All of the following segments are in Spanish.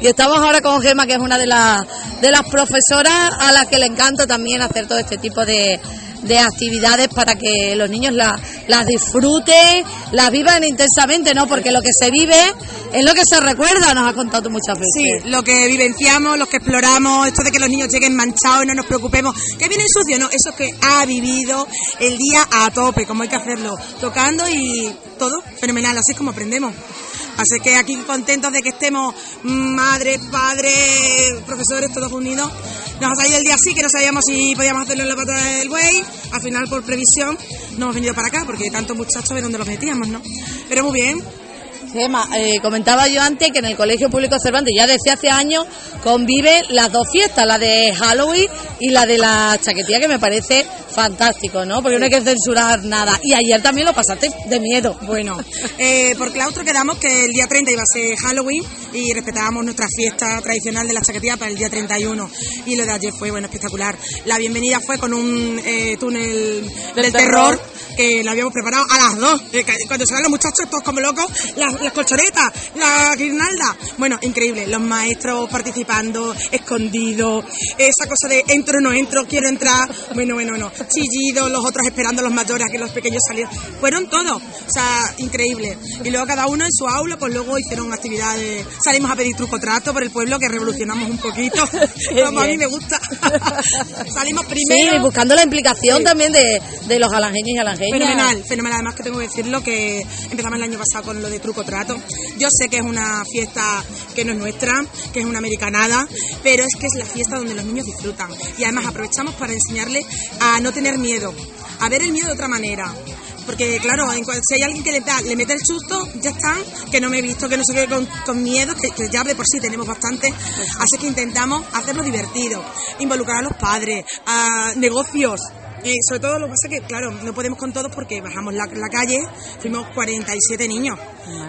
Y estamos ahora con Gema, que es una de las, de las profesoras a las que le encanta también hacer todo este tipo de, de actividades para que los niños la- las disfruten, las vivan intensamente, ¿no? Porque lo que se vive es lo que se recuerda, nos has contado tú muchas veces. Sí, lo que vivenciamos, los que exploramos, esto de que los niños lleguen manchados y no nos preocupemos, que vienen sucios, no, eso es que ha vivido el día a tope, como hay que hacerlo, tocando y todo fenomenal, así es como aprendemos. Así que aquí contentos de que estemos madres, padres, profesores, todos unidos. Nos ha salido el día así, que no sabíamos si podíamos hacerlo en la pata del buey. Al final, por previsión, nos hemos venido para acá, porque tantos muchachos de donde los metíamos, ¿no? Pero muy bien, Eh, comentaba yo antes que en el Colegio Público Cervantes ya desde hace años convive las dos fiestas, la de Halloween y la de la chaquetilla, que me parece fantástico, ¿no? Porque no hay que censurar nada. Y ayer también lo pasaste de miedo. Bueno, eh, por claustro quedamos que el día 30 iba a ser Halloween y respetábamos nuestra fiesta tradicional de la chaquetilla para el día 31. Y lo de ayer fue, bueno, espectacular. La bienvenida fue con un eh, túnel del, terror. terror, que lo habíamos preparado a las dos. Eh, Cuando se van los muchachos, todos como locos, las, las colchonetas, la guirnalda. Bueno, increíble. Los maestros participando, escondidos, esa cosa de entro, no entro, quiero entrar. Bueno, bueno, bueno. Chillidos, los otros esperando los mayores a que los pequeños salieran. Fueron todos. O sea, increíble. Y luego cada uno en su aula, pues luego hicieron actividades. Salimos a pedir truco trato por el pueblo, que revolucionamos un poquito. Como a mí me gusta. Salimos Sí, primero. buscando la implicación Sí. también de, de los alangeños y alangeñas. Fenomenal, fenomenal. Además que tengo que decirlo que empezamos el año pasado con lo de truco trato. Yo sé que es una fiesta que no es nuestra, que es una americanada, pero es que es la fiesta donde los niños disfrutan. Y además aprovechamos para enseñarles a no tener miedo, a ver el miedo de otra manera. Porque claro, en si hay alguien que le, da- le mete el susto, ya están, que no me he visto, que no sé qué, con, con miedo, que, que ya de por sí tenemos bastante. Así que intentamos hacerlo divertido, involucrar a los padres, a negocios, y sobre todo lo que pasa es que, claro, no podemos con todos porque bajamos la, la calle, fuimos 47 niños,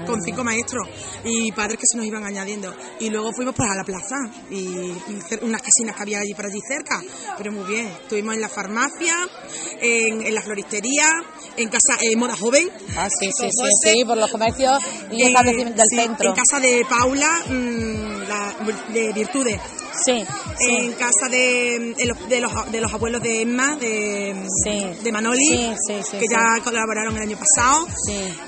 con cinco maestros y padres que se nos iban añadiendo. Y luego fuimos pues a la plaza y, unas casinas que había allí por allí cerca, pero muy bien. Estuvimos en la farmacia, en, en la floristería, en casa, en Moda Joven. Ah, sí, sí, sí, sí, por los comercios y Eh, establecimientos del sí, centro. En casa de Paula, mm, la, de Virtudes. Sí, sí. En casa de, de los, de, los, abuelos de Emma, de, Sí. de Manoli, que ya colaboraron el año pasado.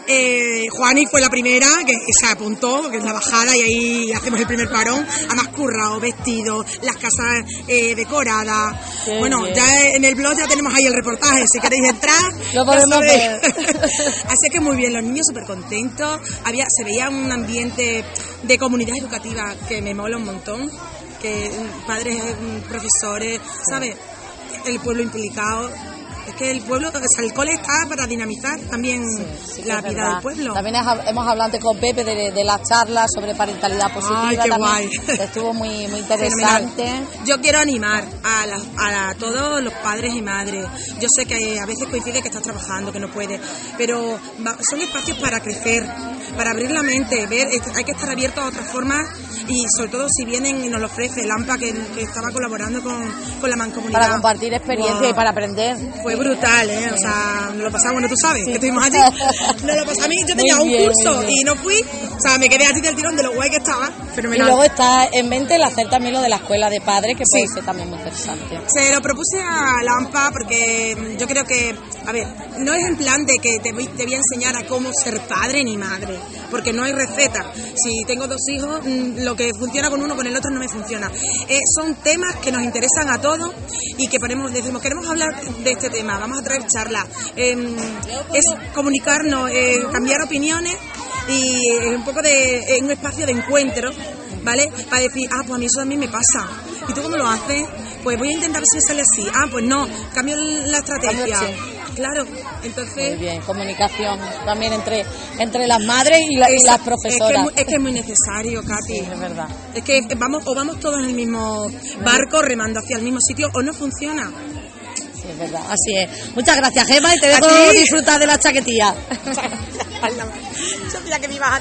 Eh, Juani fue la primera que, que se apuntó, que es la bajada, y ahí hacemos el primer parón. Además, currado, vestido, las casas eh, decoradas. Qué bueno, bien. ya en el blog ya tenemos ahí el reportaje. Si queréis entrar, Lo podemos ver. Así que muy bien, los niños súper contentos. Había, se veía un ambiente de comunidad educativa que me mola un montón. Que padres, mm, profesores, ¿sabes? El pueblo implicado. Es que el pueblo, o sea, el cole está para dinamizar también Sí, la vida verdad. del pueblo. También hemos hablado antes con Pepe de, de las charlas sobre parentalidad positiva. Ay, qué guay. estuvo muy, muy Fenomenal. interesante. Yo quiero animar a, la- a la- a todos los padres y madres. Yo sé que a veces coincide que estás trabajando, que no puedes, pero son espacios para crecer, para abrir la mente, ver, hay que estar abiertos a otras formas y sobre todo si vienen y nos lo ofrece Lampa, que, que estaba colaborando con, con la mancomunidad. Para compartir experiencia y para aprender. Fue brutal, ¿eh? O sea, nos lo pasamos, bueno, tú sabes, que estuvimos allí. Nos lo pasamos a mí, yo tenía Muy un bien, curso y no fui. O sea, me quedé así del tirón de lo guay que estaba. Y luego está en mente el hacer también lo de la escuela de padres, que puede Sí. ser también muy interesante. Se lo propuse a Lampa porque yo creo que, a ver, no es en plan de que te voy, te voy a enseñar a cómo ser padre ni madre, porque no hay receta. Si tengo dos hijos, mm, lo que funciona con uno con el otro no me funciona. Eh, son temas que nos interesan a todos y que ponemos, decimos, queremos hablar de este tema, vamos a traer charlas. Em, es comunicarnos, eh, cambiar opiniones y un poco de un espacio de encuentro, ¿vale? Para decir, ah, pues a mí eso también me pasa. ¿Y tú cómo lo haces? Pues voy a intentar si me sale así. Ah, pues no, cambio la estrategia. Claro, Muy entonces... bien, comunicación también entre, entre las madres y, la- y las Es que, profesoras. es muy- es que es muy necesario, Katy. Sí, es verdad. Es que vamos, o vamos todos en el mismo barco remando hacia el mismo sitio o no funciona. Sí, es verdad. Así es. Muchas gracias, Gemma, y te dejo disfrutar de la chaquetilla. Sabía que me ibas a